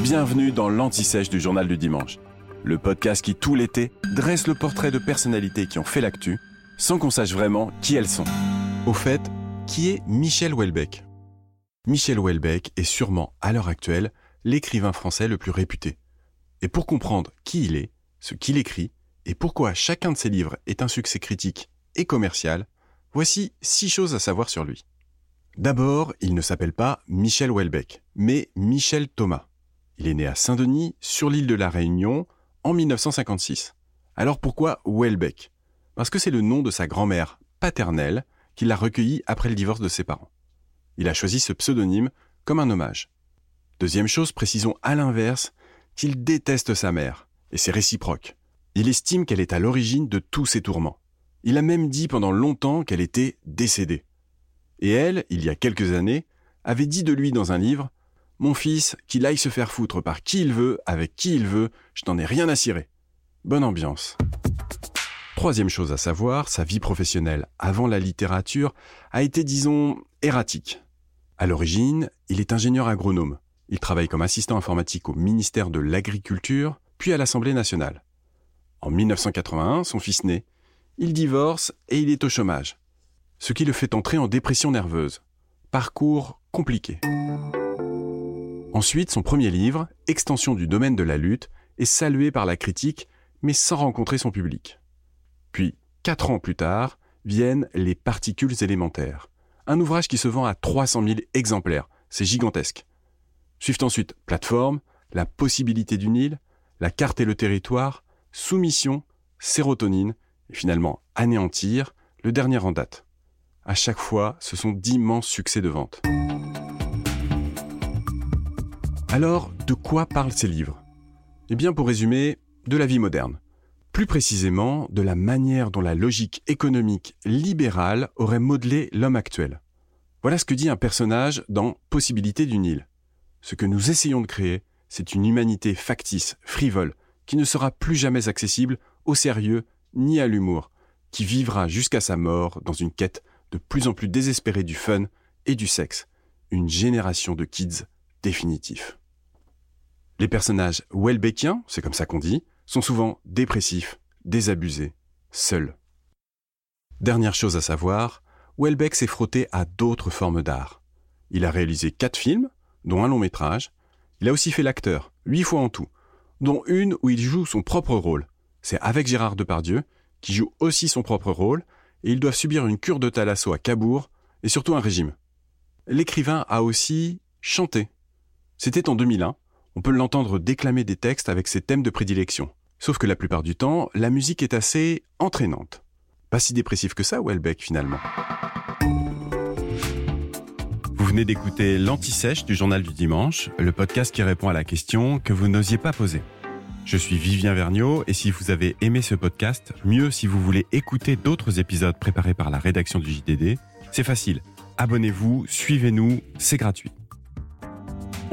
Bienvenue dans l'Anti-Sèche du Journal du Dimanche, le podcast qui, tout l'été, dresse le portrait de personnalités qui ont fait l'actu, sans qu'on sache vraiment qui elles sont. Au fait, qui est Michel Houellebecq? Michel Houellebecq est sûrement, à l'heure actuelle, l'écrivain français le plus réputé. Et pour comprendre qui il est, ce qu'il écrit, et pourquoi chacun de ses livres est un succès critique et commercial, voici six choses à savoir sur lui. D'abord, il ne s'appelle pas Michel Houellebecq, mais Michel Thomas. Il est né à Saint-Denis, sur l'île de la Réunion, en 1956. Alors pourquoi Houellebecq Parce que c'est le nom de sa grand-mère paternelle qui l'a recueilli après le divorce de ses parents. Il a choisi ce pseudonyme comme un hommage. Deuxième chose, précisons à l'inverse qu'il déteste sa mère, et c'est réciproque. Il estime qu'elle est à l'origine de tous ses tourments. Il a même dit pendant longtemps qu'elle était décédée. Et elle, il y a quelques années, avait dit de lui dans un livre Mon fils, qu'il aille se faire foutre par qui il veut, avec qui il veut, je n'en ai rien à cirer. Bonne ambiance. Troisième chose à savoir, sa vie professionnelle avant la littérature a été, disons, erratique. À l'origine, il est ingénieur agronome. Il travaille comme assistant informatique au ministère de l'Agriculture, puis à l'Assemblée nationale. En 1981, son fils naît. Il divorce et il est au chômage ce qui le fait entrer en dépression nerveuse. Parcours compliqué. Ensuite, son premier livre, Extension du domaine de la lutte, est salué par la critique, mais sans rencontrer son public. Puis, quatre ans plus tard, viennent Les particules élémentaires, un ouvrage qui se vend à 300 000 exemplaires, c'est gigantesque. Suivent ensuite Plateforme, La possibilité du Nil, La carte et le territoire, Soumission, Sérotonine, et finalement Anéantir, le dernier en date. À chaque fois, ce sont d'immenses succès de vente. Alors, de quoi parlent ces livres? Eh bien, pour résumer, de la vie moderne. Plus précisément, de la manière dont la logique économique libérale aurait modelé l'homme actuel. Voilà ce que dit un personnage dans Possibilité du Nil. Ce que nous essayons de créer, c'est une humanité factice, frivole, qui ne sera plus jamais accessible au sérieux ni à l'humour, qui vivra jusqu'à sa mort dans une quête de plus en plus désespéré du fun et du sexe. Une génération de kids définitifs. Les personnages Welbeckiens, c'est comme ça qu'on dit, sont souvent dépressifs, désabusés, seuls. Dernière chose à savoir, Welbeck s'est frotté à d'autres formes d'art. Il a réalisé quatre films, dont un long métrage. Il a aussi fait l'acteur, huit fois en tout, dont une où il joue son propre rôle. C'est avec Gérard Depardieu, qui joue aussi son propre rôle, et ils doivent subir une cure de thalasso à Cabourg et surtout un régime. L'écrivain a aussi chanté. C'était en 2001. On peut l'entendre déclamer des textes avec ses thèmes de prédilection. Sauf que la plupart du temps, la musique est assez entraînante. Pas si dépressif que ça, Welbeck, finalement. Vous venez d'écouter l'Anti-Sèche du Journal du Dimanche, le podcast qui répond à la question que vous n'osiez pas poser. Je suis Vivien Vergniaud et si vous avez aimé ce podcast, mieux si vous voulez écouter d'autres épisodes préparés par la rédaction du JDD, c'est facile. Abonnez-vous, suivez-nous, c'est gratuit.